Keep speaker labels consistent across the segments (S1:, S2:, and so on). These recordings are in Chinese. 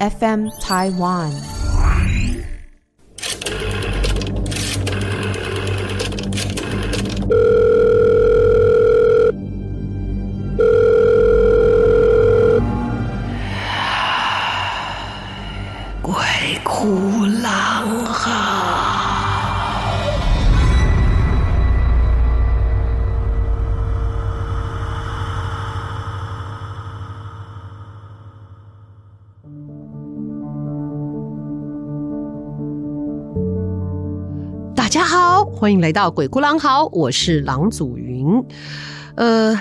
S1: FM Taiwan。
S2: 欢迎来到鬼哭狼嚎，我是狼祖云。呃，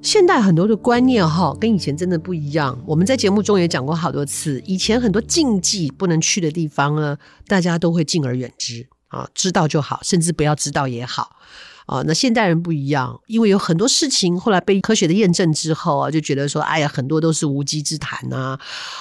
S2: 现代很多的观念哈，跟以前真的不一样。我们在节目中也讲过好多次，以前很多禁忌不能去的地方呢，大家都会敬而远之啊，知道就好，甚至不要知道也好。啊，那现代人不一样，因为有很多事情后来被科学的验证之后啊，就觉得说，哎呀，很多都是无稽之谈呐。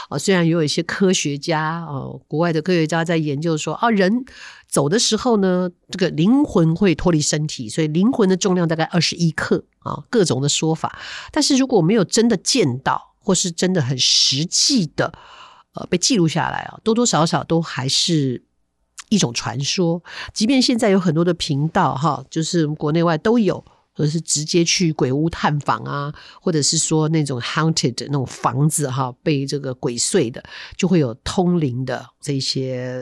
S2: 啊，虽然也有一些科学家啊，国外的科学家在研究说，啊，人走的时候呢，这个灵魂会脱离身体，所以灵魂的重量大概二十一克啊，各种的说法。但是如果没有真的见到，或是真的很实际的，呃，被记录下来啊，多多少少都还是。一种传说，即便现在有很多的频道哈，就是国内外都有。或者是直接去鬼屋探访啊，或者是说那种 haunted 那种房子哈，被这个鬼祟的，就会有通灵的这些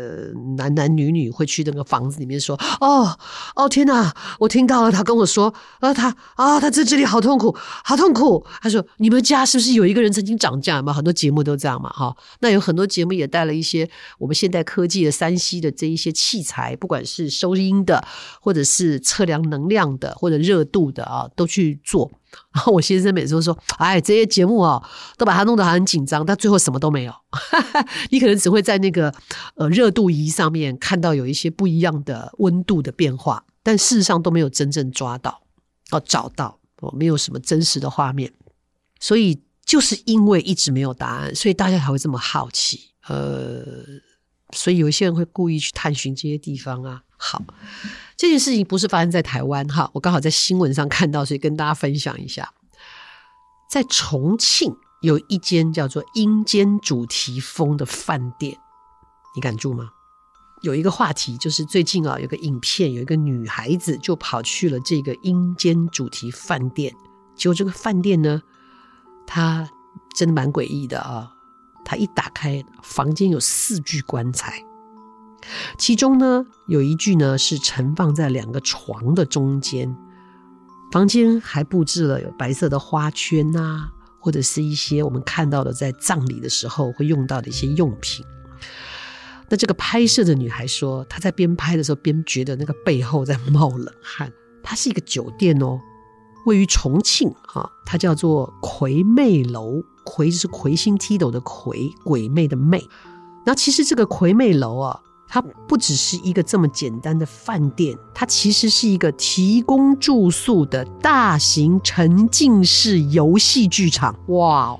S2: 男男女女会去那个房子里面说：“哦哦天哪，我听到了，他跟我说，啊他啊他在这里好痛苦，好痛苦。”他说：“你们家是不是有一个人曾经涨价嘛？很多节目都这样嘛，哈。那有很多节目也带了一些我们现代科技的 3C 的这一些器材，不管是收音的，或者是测量能量的，或者热度。”的啊，都去做。然后我先生每次都说：“哎，这些节目啊，都把它弄得很紧张，但最后什么都没有。你可能只会在那个呃热度仪上面看到有一些不一样的温度的变化，但事实上都没有真正抓到哦，找到哦，没有什么真实的画面。所以就是因为一直没有答案，所以大家才会这么好奇。呃，所以有一些人会故意去探寻这些地方啊。好。”这件事情不是发生在台湾哈，我刚好在新闻上看到，所以跟大家分享一下。在重庆有一间叫做“阴间主题风”的饭店，你敢住吗？有一个话题就是最近啊，有个影片，有一个女孩子就跑去了这个阴间主题饭店，结果这个饭店呢，它真的蛮诡异的啊，它一打开房间有四具棺材。其中呢，有一具呢是盛放在两个床的中间，房间还布置了有白色的花圈啊，或者是一些我们看到的在葬礼的时候会用到的一些用品。那这个拍摄的女孩说，她在边拍的时候边觉得那个背后在冒冷汗。它是一个酒店哦，位于重庆啊，它叫做魁魅楼，魁就是魁星踢斗的魁，鬼魅的魅。那其实这个魁魅楼啊。它不只是一个这么简单的饭店，它其实是一个提供住宿的大型沉浸式游戏剧场。哇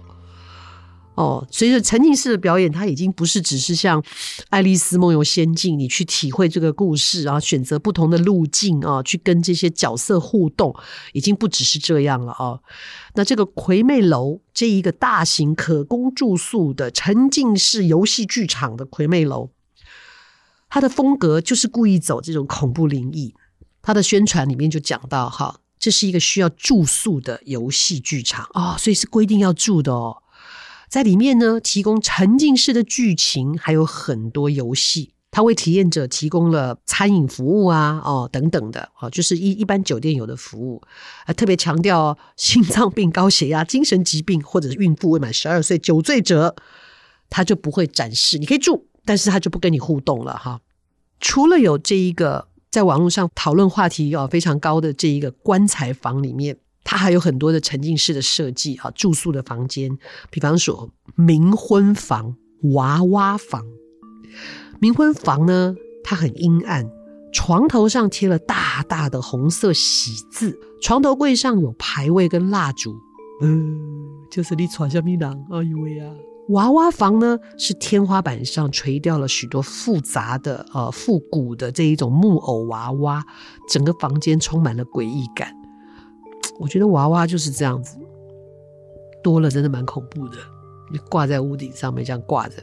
S2: 哦，随着沉浸式的表演，它已经不是只是像《爱丽丝梦游仙境》，你去体会这个故事，然后选择不同的路径啊，去跟这些角色互动，已经不只是这样了啊。那这个魁妹楼这一个大型可供住宿的沉浸式游戏剧场的魁妹楼。他的风格就是故意走这种恐怖灵异。他的宣传里面就讲到，哈，这是一个需要住宿的游戏剧场，哦，所以是规定要住的哦。在里面呢，提供沉浸式的剧情，还有很多游戏。他为体验者提供了餐饮服务啊，哦等等的，哦，就是一一般酒店有的服务。啊，特别强调心脏病、高血压、精神疾病或者是孕妇未满十二岁、酒醉者，他就不会展示。你可以住。但是他就不跟你互动了哈。除了有这一个在网络上讨论话题啊非常高的这一个棺材房里面，它还有很多的沉浸式的设计啊，住宿的房间，比方说冥婚房、娃娃房。冥婚房呢，它很阴暗，床头上贴了大大的红色喜字，床头柜上有牌位跟蜡烛。嗯，就是你床下迷囊，哎呦喂呀！娃娃房呢，是天花板上垂吊了许多复杂的呃复古的这一种木偶娃娃，整个房间充满了诡异感。我觉得娃娃就是这样子，多了真的蛮恐怖的。你挂在屋顶上面这样挂着，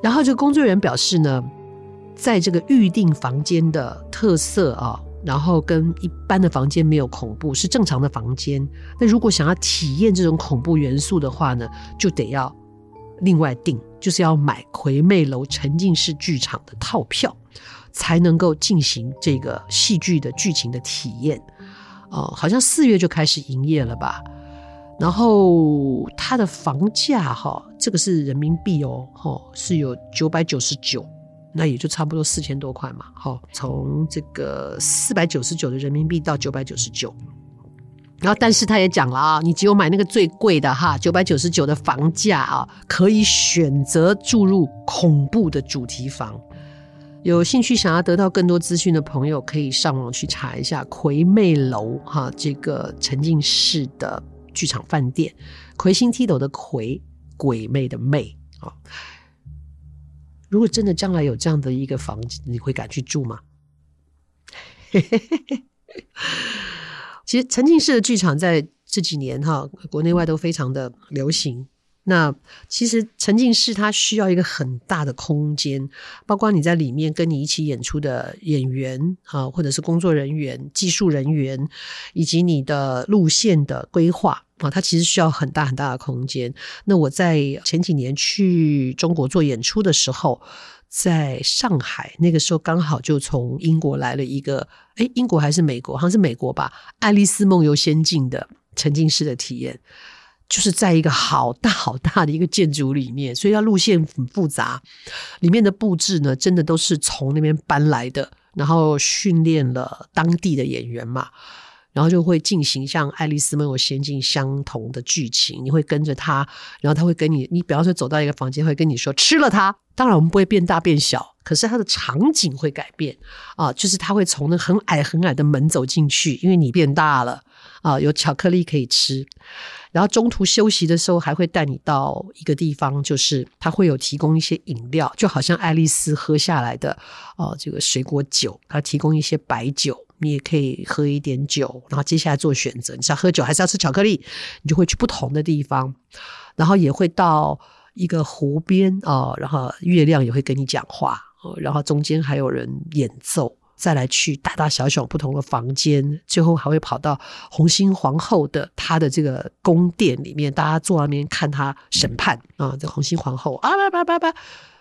S2: 然后这个工作人员表示呢，在这个预定房间的特色啊，然后跟一般的房间没有恐怖，是正常的房间。那如果想要体验这种恐怖元素的话呢，就得要另外订，就是要买魁魅楼沉浸式剧场的套票，才能够进行这个戏剧的剧情的体验。哦，好像四月就开始营业了吧？然后它的房价哈，这个是人民币哦，哈，是有九百九十九，那也就差不多四千多块嘛。好，从这个四百九十九的人民币到九百九十九，然后但是他也讲了啊，你只有买那个最贵的哈，九百九十九的房价啊，可以选择住入恐怖的主题房。有兴趣想要得到更多资讯的朋友，可以上网去查一下魁魅楼哈，这个沉浸式的剧场饭店，魁星踢斗的魁，鬼魅的魅啊。如果真的将来有这样的一个房子，你会敢去住吗？其实沉浸式的剧场在这几年哈，国内外都非常的流行。那其实沉浸式它需要一个很大的空间，包括你在里面跟你一起演出的演员啊，或者是工作人员、技术人员，以及你的路线的规划啊，它其实需要很大很大的空间。那我在前几年去中国做演出的时候，在上海那个时候刚好就从英国来了一个，诶，英国还是美国？好像是美国吧，《爱丽丝梦游仙境》的沉浸式的体验。就是在一个好大好大的一个建筑里面，所以它路线很复杂，里面的布置呢，真的都是从那边搬来的，然后训练了当地的演员嘛，然后就会进行像《爱丽丝梦游仙境》相同的剧情，你会跟着他，然后他会跟你，你比方说走到一个房间，会跟你说吃了它，当然我们不会变大变小，可是它的场景会改变。啊，就是他会从那很矮很矮的门走进去，因为你变大了。啊，有巧克力可以吃。然后中途休息的时候，还会带你到一个地方，就是他会有提供一些饮料，就好像爱丽丝喝下来的哦，这个水果酒，他提供一些白酒，你也可以喝一点酒，然后接下来做选择，你是要喝酒还是要吃巧克力？你就会去不同的地方，然后也会到一个湖边哦，然后月亮也会跟你讲话哦，然后中间还有人演奏。再来去大大小小不同的房间，最后还会跑到红心皇后的她的这个宫殿里面，大家坐在那边看她审判啊，这红心皇后啊，叭叭叭叭，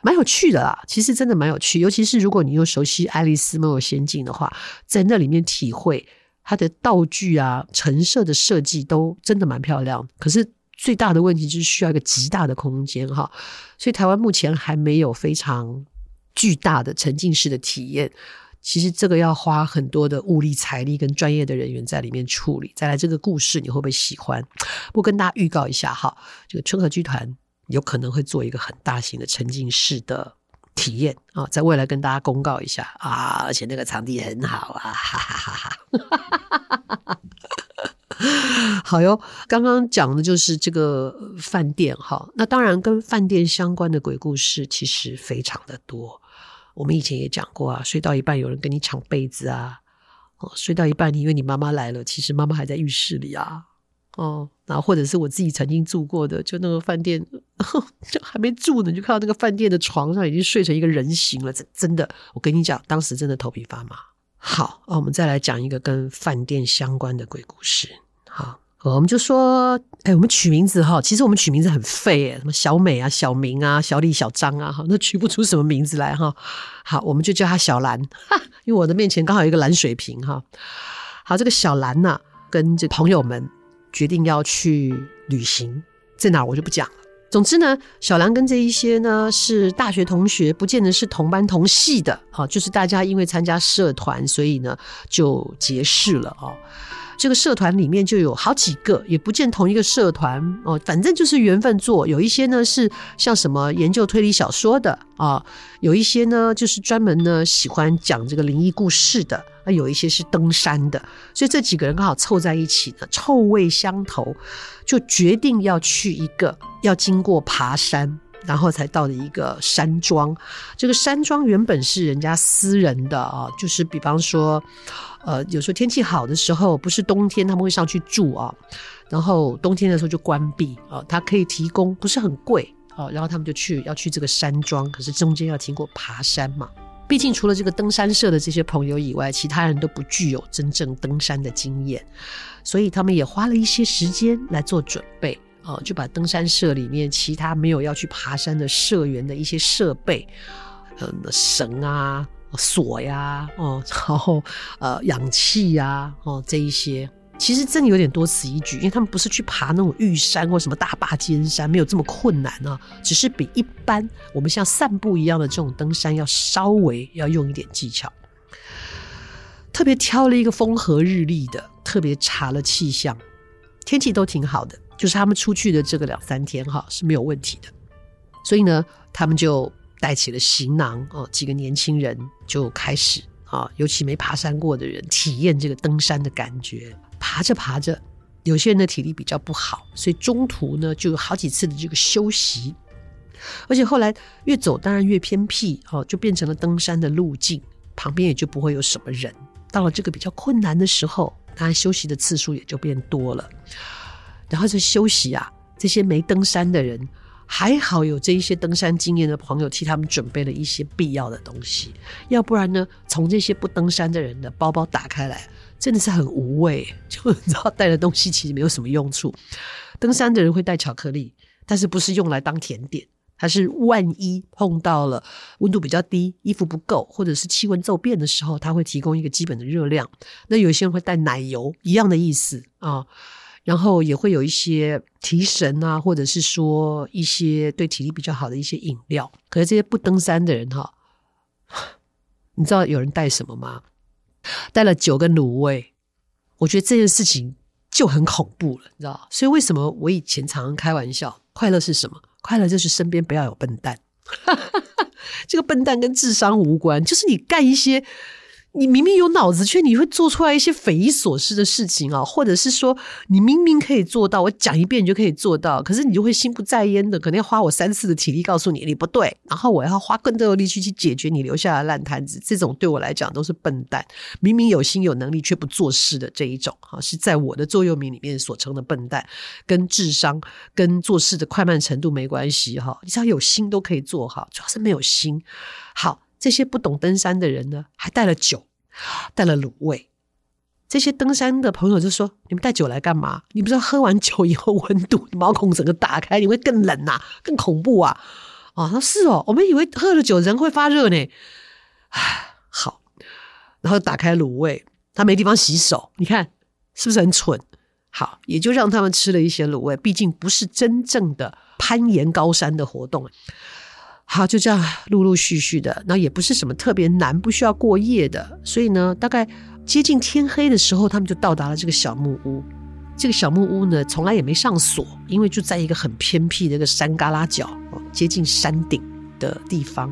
S2: 蛮有趣的啦。其实真的蛮有趣，尤其是如果你又熟悉《爱丽丝梦游仙境》的话，在那里面体会它的道具啊、陈设的设计都真的蛮漂亮。可是最大的问题就是需要一个极大的空间哈，所以台湾目前还没有非常巨大的沉浸式的体验。其实这个要花很多的物力、财力跟专业的人员在里面处理。再来，这个故事你会不会喜欢？我跟大家预告一下哈，这个春和剧团有可能会做一个很大型的沉浸式的体验啊，在未来跟大家公告一下啊，而且那个场地很好啊，哈哈哈哈哈哈！好哟，刚刚讲的就是这个饭店哈，那当然跟饭店相关的鬼故事其实非常的多。我们以前也讲过啊，睡到一半有人跟你抢被子啊，哦，睡到一半你以为你妈妈来了，其实妈妈还在浴室里啊，哦，然后或者是我自己曾经住过的，就那个饭店，就还没住呢，就看到那个饭店的床上已经睡成一个人形了，真真的，我跟你讲，当时真的头皮发麻。好，那我们再来讲一个跟饭店相关的鬼故事，好。我们就说，哎，我们取名字哈，其实我们取名字很费哎，什么小美啊、小明啊、小李、小张啊，哈，那取不出什么名字来哈。好，我们就叫他小兰，因为我的面前刚好有一个蓝水瓶哈。好，这个小兰呢，跟这朋友们决定要去旅行，在哪儿我就不讲了。总之呢，小兰跟这一些呢是大学同学，不见得是同班同系的，哈，就是大家因为参加社团，所以呢就结识了哦。这个社团里面就有好几个，也不见同一个社团哦，反正就是缘分做。有一些呢是像什么研究推理小说的啊，有一些呢就是专门呢喜欢讲这个灵异故事的，啊，有一些是登山的，所以这几个人刚好凑在一起呢，臭味相投，就决定要去一个要经过爬山，然后才到的一个山庄。这个山庄原本是人家私人的啊，就是比方说。呃，有时候天气好的时候，不是冬天，他们会上去住啊。然后冬天的时候就关闭啊。它可以提供不是很贵，哦，然后他们就去要去这个山庄，可是中间要经过爬山嘛。毕竟除了这个登山社的这些朋友以外，其他人都不具有真正登山的经验，所以他们也花了一些时间来做准备。啊，就把登山社里面其他没有要去爬山的社员的一些设备，嗯，绳啊、锁呀，哦，然后呃，氧气呀，哦，这一些，其实真的有点多此一举，因为他们不是去爬那种玉山或什么大霸尖山，没有这么困难啊，只是比一般我们像散步一样的这种登山要稍微要用一点技巧。特别挑了一个风和日丽的，特别查了气象，天气都挺好的。就是他们出去的这个两三天哈是没有问题的，所以呢，他们就带起了行囊哦，几个年轻人就开始啊，尤其没爬山过的人体验这个登山的感觉。爬着爬着，有些人的体力比较不好，所以中途呢就有好几次的这个休息，而且后来越走当然越偏僻哦，就变成了登山的路径，旁边也就不会有什么人。到了这个比较困难的时候，当然休息的次数也就变多了。然后这休息啊，这些没登山的人还好有这一些登山经验的朋友替他们准备了一些必要的东西，要不然呢，从这些不登山的人的包包打开来，真的是很无味，就你知道带的东西其实没有什么用处。登山的人会带巧克力，但是不是用来当甜点，它是万一碰到了温度比较低、衣服不够，或者是气温骤变的时候，它会提供一个基本的热量。那有些人会带奶油，一样的意思啊。然后也会有一些提神啊，或者是说一些对体力比较好的一些饮料。可是这些不登山的人哈，你知道有人带什么吗？带了酒跟卤味。我觉得这件事情就很恐怖了，你知道？所以为什么我以前常常开玩笑，快乐是什么？快乐就是身边不要有笨蛋。这个笨蛋跟智商无关，就是你干一些。你明明有脑子，却你会做出来一些匪夷所思的事情啊，或者是说你明明可以做到，我讲一遍你就可以做到，可是你就会心不在焉的，可能要花我三次的体力告诉你你不对，然后我要花更多的力气去解决你留下的烂摊子。这种对我来讲都是笨蛋，明明有心有能力却不做事的这一种哈，是在我的座右铭里面所称的笨蛋，跟智商跟做事的快慢程度没关系哈，你只要有心都可以做好，主要是没有心。好。这些不懂登山的人呢，还带了酒，带了卤味。这些登山的朋友就说：“你们带酒来干嘛？你不知道喝完酒以后温度 毛孔整个打开，你会更冷呐、啊，更恐怖啊！”啊，他说是哦，我们以为喝了酒人会发热呢。唉，好，然后打开卤味，他没地方洗手，你看是不是很蠢？好，也就让他们吃了一些卤味，毕竟不是真正的攀岩高山的活动。好，就这样陆陆续续的，那也不是什么特别难，不需要过夜的，所以呢，大概接近天黑的时候，他们就到达了这个小木屋。这个小木屋呢，从来也没上锁，因为就在一个很偏僻的一个山旮旯角，接近山顶的地方，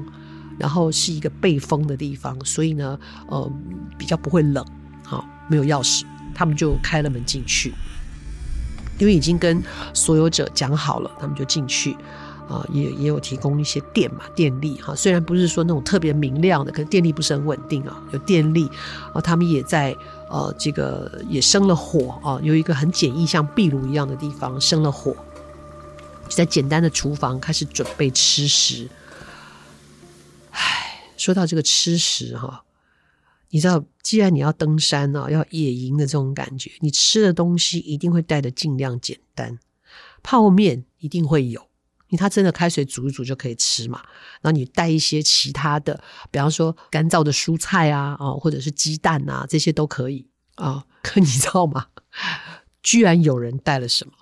S2: 然后是一个背风的地方，所以呢，呃，比较不会冷。好，没有钥匙，他们就开了门进去，因为已经跟所有者讲好了，他们就进去。啊，也也有提供一些电嘛，电力哈，虽然不是说那种特别明亮的，可是电力不是很稳定啊，有电力啊，他们也在呃这个也生了火啊，有一个很简易像壁炉一样的地方生了火，就在简单的厨房开始准备吃食。唉，说到这个吃食哈，你知道，既然你要登山呢，要野营的这种感觉，你吃的东西一定会带的尽量简单，泡面一定会有。因为它真的开水煮一煮就可以吃嘛，然后你带一些其他的，比方说干燥的蔬菜啊，啊，或者是鸡蛋啊，这些都可以啊。可 你知道吗？居然有人带了什么？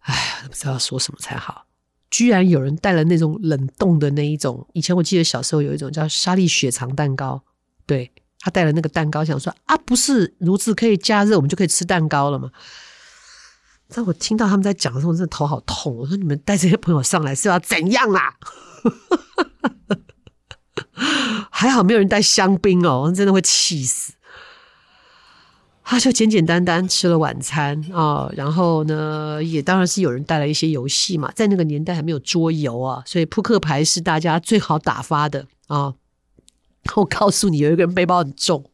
S2: 哎，不知道说什么才好。居然有人带了那种冷冻的那一种，以前我记得小时候有一种叫沙粒雪藏蛋糕，对，他带了那个蛋糕，想说啊，不是炉子可以加热，我们就可以吃蛋糕了吗？在我听到他们在讲的时候，我真的头好痛。我说：“你们带这些朋友上来是要怎样啊？” 还好没有人带香槟哦，真的会气死。他就简简单单吃了晚餐啊，然后呢，也当然是有人带来一些游戏嘛。在那个年代还没有桌游啊，所以扑克牌是大家最好打发的啊。我告诉你，有一个人背包很重，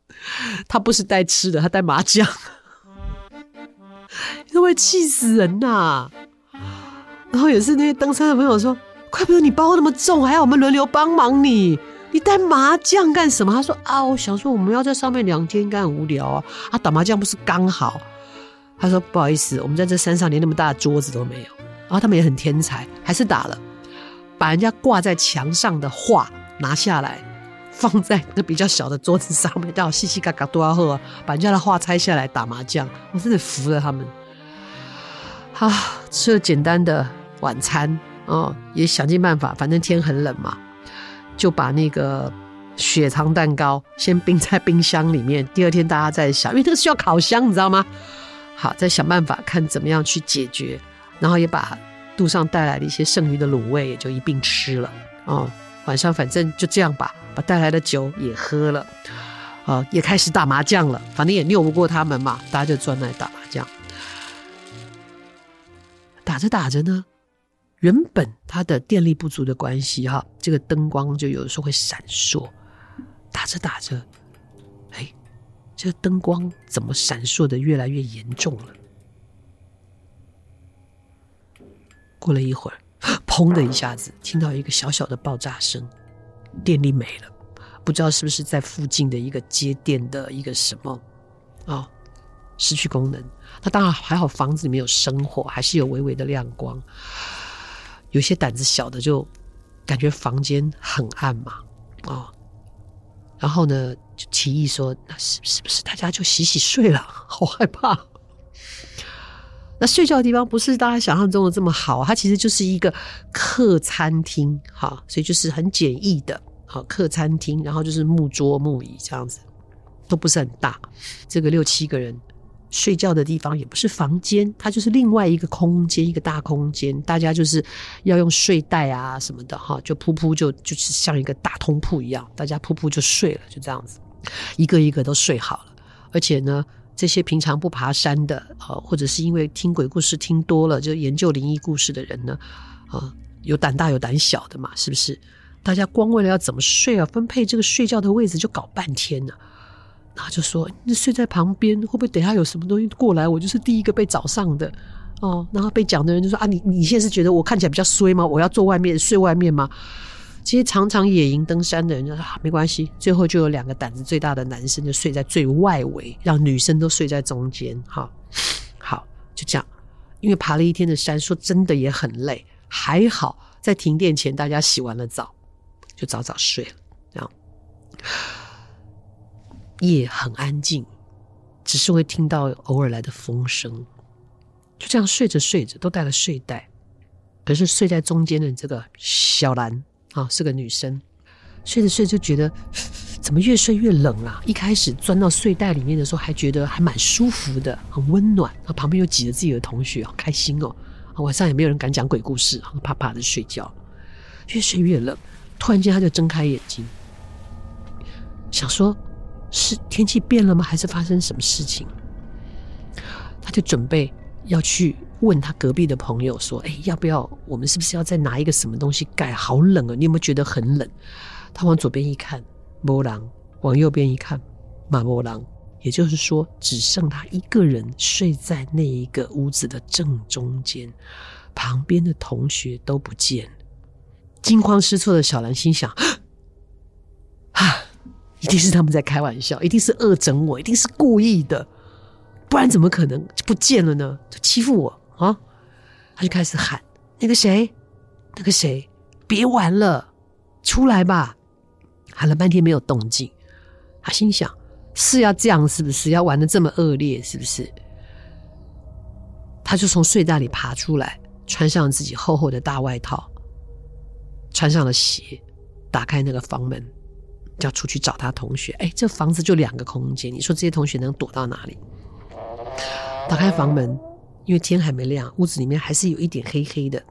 S2: 他不是带吃的，他带麻将。都会气死人呐、然后也是那些登山的朋友说：“怪不得你包那么重，还要我们轮流帮忙你。你带麻将干什么？”他说：“啊，我想说我们要在上面两天，应该很无聊啊。啊，打麻将不是刚好？”他说：“不好意思，我们在这山上连那么大的桌子都没有。”然后他们也很天才，还是打了，把人家挂在墙上的画拿下来，放在那比较小的桌子上面，到细细嘎嘎都要喝，把人家的画拆下来打麻将。我真的服了他们。啊，吃了简单的晚餐哦，也想尽办法，反正天很冷嘛，就把那个血糖蛋糕先冰在冰箱里面。第二天大家再想，因为这个需要烤箱，你知道吗？好，再想办法看怎么样去解决，然后也把路上带来的一些剩余的卤味也就一并吃了哦。晚上反正就这样吧，把带来的酒也喝了，啊，也开始打麻将了。反正也拗不过他们嘛，大家就专来打麻将。打着打着呢，原本它的电力不足的关系，哈，这个灯光就有的时候会闪烁。打着打着，哎，这个灯光怎么闪烁的越来越严重了？过了一会儿，砰的一下子，听到一个小小的爆炸声，电力没了，不知道是不是在附近的一个接电的一个什么啊？失去功能，那当然还好，房子里面有生火，还是有微微的亮光。有些胆子小的就感觉房间很暗嘛，啊、然后呢就提议说：“那是是不是大家就洗洗睡了？好害怕。”那睡觉的地方不是大家想象中的这么好，它其实就是一个客餐厅，哈，所以就是很简易的，好客餐厅，然后就是木桌木椅这样子，都不是很大，这个六七个人。睡觉的地方也不是房间，它就是另外一个空间，一个大空间。大家就是要用睡袋啊什么的哈，就铺铺就就是像一个大通铺一样，大家铺铺就睡了，就这样子，一个一个都睡好了。而且呢，这些平常不爬山的啊，或者是因为听鬼故事听多了就研究灵异故事的人呢，啊，有胆大有胆小的嘛，是不是？大家光为了要怎么睡啊，分配这个睡觉的位置就搞半天呢。然后就说：“你睡在旁边，会不会等下有什么东西过来？我就是第一个被找上的哦。”然后被讲的人就说：“啊，你你现在是觉得我看起来比较衰吗？我要坐外面睡外面吗？”其实常常野营登山的人就说：“啊，没关系。”最后就有两个胆子最大的男生就睡在最外围，让女生都睡在中间。哈，好，就这样。因为爬了一天的山，说真的也很累。还好在停电前，大家洗完了澡，就早早睡了。这样。夜很安静，只是会听到偶尔来的风声。就这样睡着睡着，都带了睡袋。可是睡在中间的这个小兰啊，是个女生，睡着睡着就觉得 怎么越睡越冷啊！一开始钻到睡袋里面的时候，还觉得还蛮舒服的，很温暖。啊，旁边又挤着自己的同学，好开心哦！晚上也没有人敢讲鬼故事，怕怕的睡觉。越睡越冷，突然间她就睁开眼睛，想说。是天气变了吗？还是发生什么事情？他就准备要去问他隔壁的朋友说：“哎，要不要我们是不是要再拿一个什么东西盖？好冷啊！你有没有觉得很冷？”他往左边一看，没人；往右边一看，嘛没人。也就是说，只剩他一个人睡在那一个屋子的正中间，旁边的同学都不见了。惊慌失措的小兰心想：“！”一定是他们在开玩笑，一定是恶整我，一定是故意的，不然怎么可能就不见了呢？就欺负我啊！他就开始喊：“那个谁，那个谁，别玩了，出来吧！”喊了半天没有动静，他心想：是要这样是不是？要玩的这么恶劣是不是？他就从睡袋里爬出来，穿上自己厚厚的大外套，穿上了鞋，打开那个房门。就要出去找他同学，哎，这房子就两个空间，你说这些同学能躲到哪里？打开房门，因为天还没亮，屋子里面还是有一点黑黑的，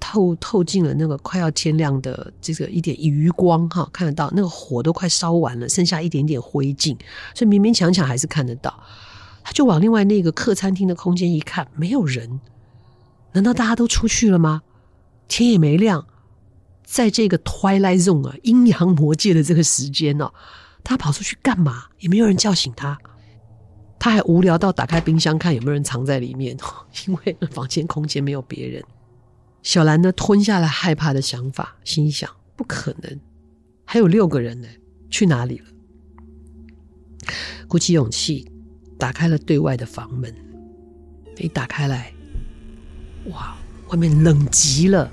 S2: 透透进了那个快要天亮的这个一点余光哈，看得到那个火都快烧完了，剩下一点点灰烬，所以勉勉强强还是看得到。他就往另外那个客餐厅的空间一看，没有人，难道大家都出去了吗？天也没亮。在这个 Twilight Zone 啊，阴阳魔界的这个时间呢，他跑出去干嘛？也没有人叫醒他，他还无聊到打开冰箱看有没有人藏在里面，因为房间空间没有别人。小兰呢，吞下了害怕的想法，心想：不可能，还有六个人呢，去哪里了？鼓起勇气，打开了对外的房门。一打开来，哇，外面冷极了。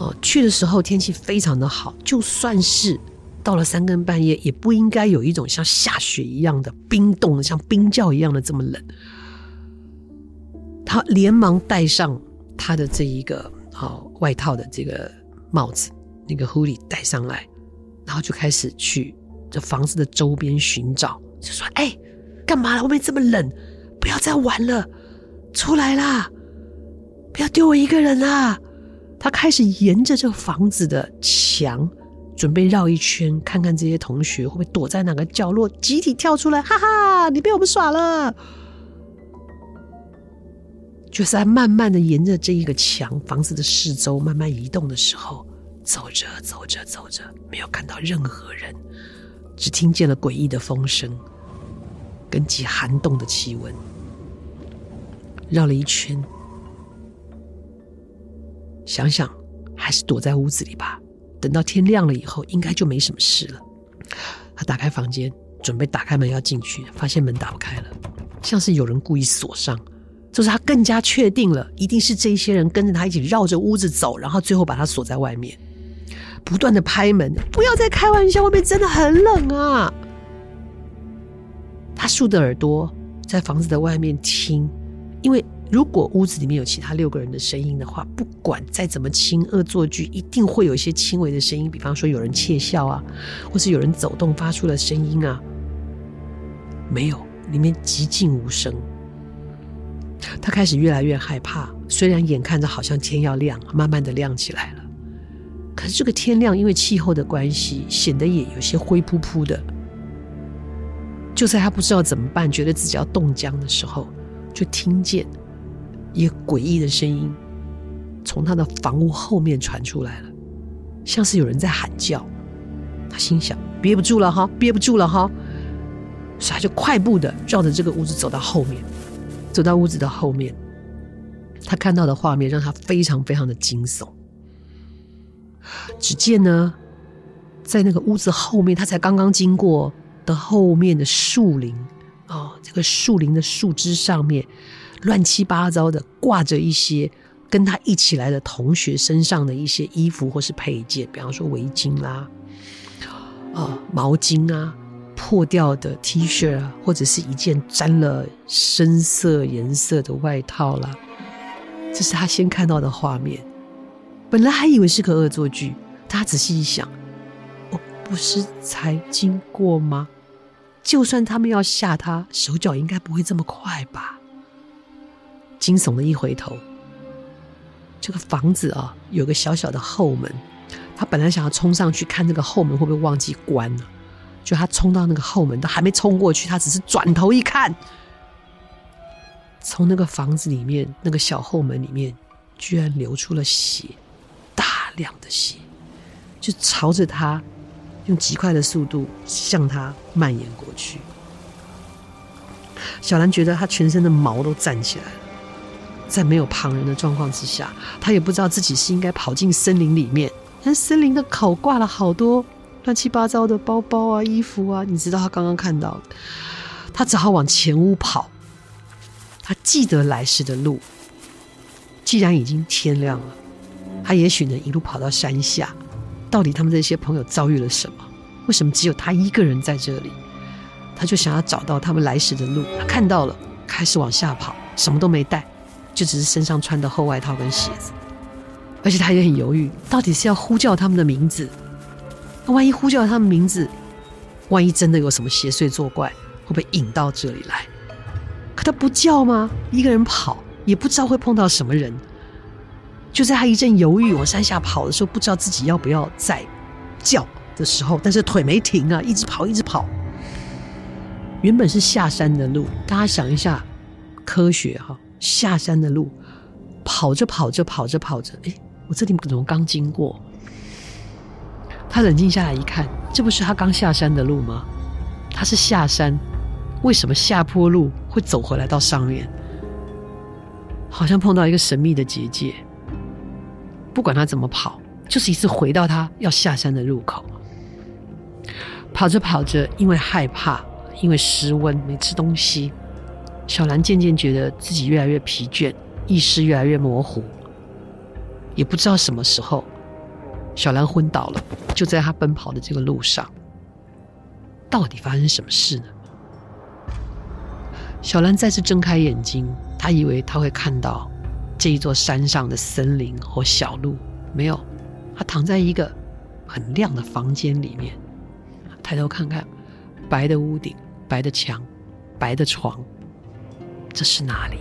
S2: 哦，去的时候天气非常的好，就算是到了三更半夜，也不应该有一种像下雪一样的冰冻，像冰窖一样的这么冷。他连忙戴上他的这一个哦外套的这个帽子，那个 hoodie 戴上来，然后就开始去这房子的周边寻找，就说：“哎，干嘛了？外面这么冷，不要再玩了，出来啦！不要丢我一个人啊！”他开始沿着这房子的墙，准备绕一圈，看看这些同学会不会躲在哪个角落，集体跳出来，哈哈！你被我们耍了。就是在慢慢的沿着这一个墙，房子的四周慢慢移动的时候，走着走着走着，没有看到任何人，只听见了诡异的风声，跟极寒冻的气温。绕了一圈。想想，还是躲在屋子里吧。等到天亮了以后，应该就没什么事了。他打开房间，准备打开门要进去，发现门打不开了，像是有人故意锁上。就是他更加确定了，一定是这些人跟着他一起绕着屋子走，然后最后把他锁在外面，不断的拍门。不要再开玩笑，外面真的很冷啊！他竖着耳朵在房子的外面听，因为。如果屋子里面有其他六个人的声音的话，不管再怎么轻恶作剧，一定会有一些轻微的声音，比方说有人窃笑啊，或是有人走动发出了声音啊。没有，里面寂静无声。他开始越来越害怕，虽然眼看着好像天要亮，慢慢的亮起来了，可是这个天亮因为气候的关系，显得也有些灰扑扑的。就在他不知道怎么办，觉得自己要冻僵的时候，就听见。一个诡异的声音从他的房屋后面传出来了，像是有人在喊叫。他心想：憋不住了哈，憋不住了哈，所以他就快步的绕着这个屋子走到后面。走到屋子的后面，他看到的画面让他非常非常的惊悚。只见呢，在那个屋子后面，他才刚刚经过的后面的树林哦，这个树林的树枝上面。乱七八糟的挂着一些跟他一起来的同学身上的一些衣服或是配件，比方说围巾啦、啊、呃、毛巾啊、破掉的 T 恤啊，或者是一件沾了深色颜色的外套啦。这是他先看到的画面。本来还以为是个恶作剧，他仔细一想，我不是才经过吗？就算他们要吓他，手脚应该不会这么快吧？惊悚的一回头，这个房子啊，有个小小的后门。他本来想要冲上去看那个后门会不会忘记关了，就他冲到那个后门，都还没冲过去，他只是转头一看，从那个房子里面那个小后门里面，居然流出了血，大量的血，就朝着他用极快的速度向他蔓延过去。小兰觉得他全身的毛都站起来了。在没有旁人的状况之下，他也不知道自己是应该跑进森林里面。但森林的口挂了好多乱七八糟的包包啊、衣服啊，你知道他刚刚看到，他只好往前屋跑。他记得来时的路，既然已经天亮了，他也许能一路跑到山下。到底他们这些朋友遭遇了什么？为什么只有他一个人在这里？他就想要找到他们来时的路。他看到了，开始往下跑，什么都没带。就只是身上穿的厚外套跟鞋子，而且他也很犹豫，到底是要呼叫他们的名字。那万一呼叫他们名字，万一真的有什么邪祟作怪，会被引到这里来？可他不叫吗？一个人跑，也不知道会碰到什么人。就在他一阵犹豫往山下跑的时候，不知道自己要不要再叫的时候，但是腿没停啊，一直跑，一直跑。原本是下山的路，大家想一下，科学哈。下山的路，跑着跑着跑着跑着，哎，我这里怎么刚经过？他冷静下来一看，这不是他刚下山的路吗？他是下山，为什么下坡路会走回来到上面？好像碰到一个神秘的结界，不管他怎么跑，就是一次回到他要下山的路口。跑着跑着，因为害怕，因为失温，没吃东西，小兰渐渐觉得自己越来越疲倦，意识越来越模糊，也不知道什么时候，小兰昏倒了，就在她奔跑的这个路上。到底发生什么事呢？小兰再次睁开眼睛，她以为她会看到这一座山上的森林和小路，没有，她躺在一个很亮的房间里面。抬头看看，白的屋顶，白的墙，白的床，这是哪里？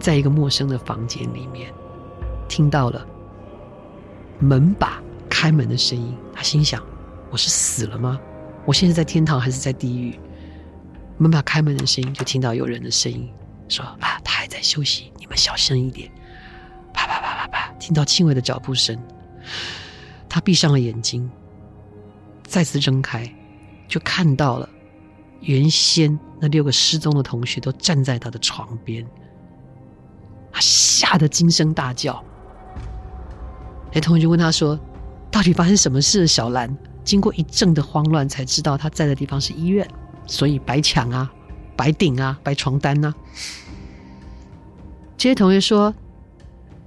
S2: 在一个陌生的房间里面，听到了门把开门的声音。他心想：我是死了吗？我现在在天堂还是在地狱？门把开门的声音，就听到有人的声音说：“啊，他还在休息，你们小声一点。”啪啪啪啪啪，听到轻微的脚步声，他闭上了眼睛。再次睁开，就看到了原先那六个失踪的同学都站在他的床边，他吓得惊声大叫。那同学问他说：“到底发生什么事？”小兰经过一阵的慌乱，才知道他在的地方是医院，所以白墙啊、白顶啊、白床单啊。这些同学说，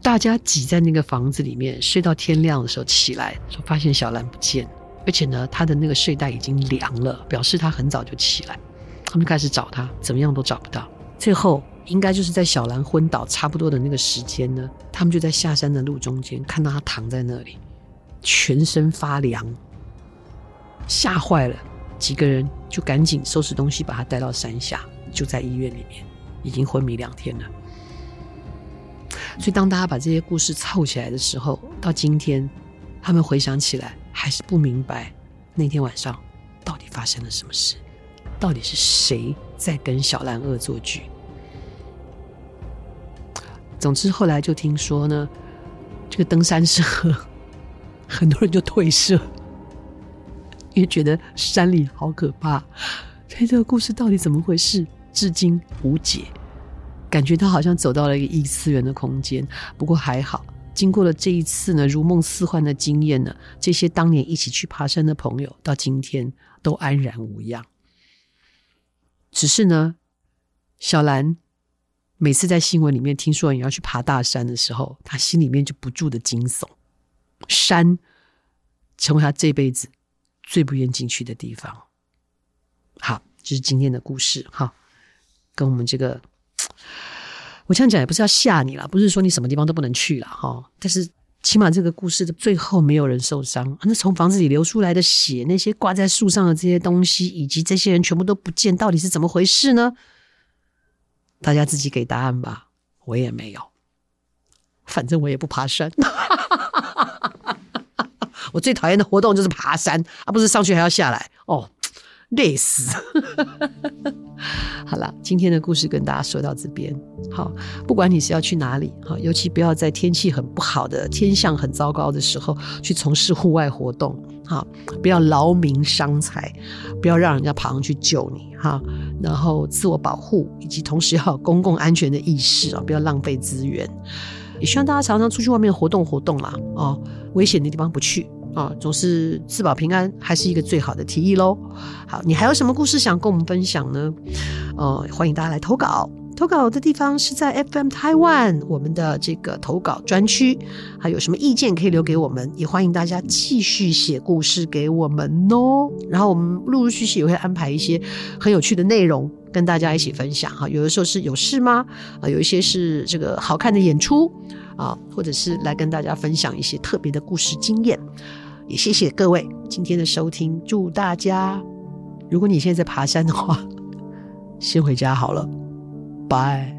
S2: 大家挤在那个房子里面睡到天亮的时候起来，说发现小兰不见了。而且呢，他的那个睡袋已经凉了，表示他很早就起来。他们开始找他，怎么样都找不到。最后应该就是在小兰昏倒差不多的那个时间呢，他们就在下山的路中间看到他躺在那里，全身发凉，吓坏了。几个人就赶紧收拾东西，把他带到山下，就在医院里面，已经昏迷两天了。所以当大家把这些故事凑起来的时候，到今天，他们回想起来。还是不明白那天晚上到底发生了什么事，到底是谁在跟小兰恶作剧？总之后来就听说呢，这个登山社 很多人就退社，因为觉得山里好可怕。所以这个故事到底怎么回事，至今无解。感觉他好像走到了一个异次元的空间，不过还好。经过了这一次呢，如梦似幻的经验呢，这些当年一起去爬山的朋友，到今天都安然无恙。只是呢，小兰每次在新闻里面听说你要去爬大山的时候，她心里面就不住的惊悚。山成为她这辈子最不愿进去的地方。好，这是今天的故事。哈，跟我们这个。我这样讲也不是要吓你啦，不是说你什么地方都不能去了哈。但是起码这个故事的最后没有人受伤。那从房子里流出来的血，那些挂在树上的这些东西，以及这些人全部都不见，到底是怎么回事呢？大家自己给答案吧。我也没有，反正我也不爬山。我最讨厌的活动就是爬山，而不是上去还要下来。累死！好了，今天的故事跟大家说到这边。好，不管你是要去哪里，好，尤其不要在天气很不好的、天象很糟糕的时候去从事户外活动。好，不要劳民伤财，不要让人家爬上去救你。哈，然后自我保护，以及同时要有公共安全的意识啊，不要浪费资源。也希望大家常常出去外面活动活动啦。哦，危险的地方不去。啊，总是自保平安，还是一个最好的提议喽。好，你还有什么故事想跟我们分享呢？呃，欢迎大家来投稿。投稿的地方是在 FM Taiwan 我们的这个投稿专区。还有什么意见可以留给我们？也欢迎大家继续写故事给我们哦。然后我们陆陆续续也会安排一些很有趣的内容跟大家一起分享。哈，有的时候是有事吗？啊，有一些是这个好看的演出啊，或者是来跟大家分享一些特别的故事经验。也谢谢各位今天的收听，祝大家，如果你现在在爬山的话，先回家好了，拜。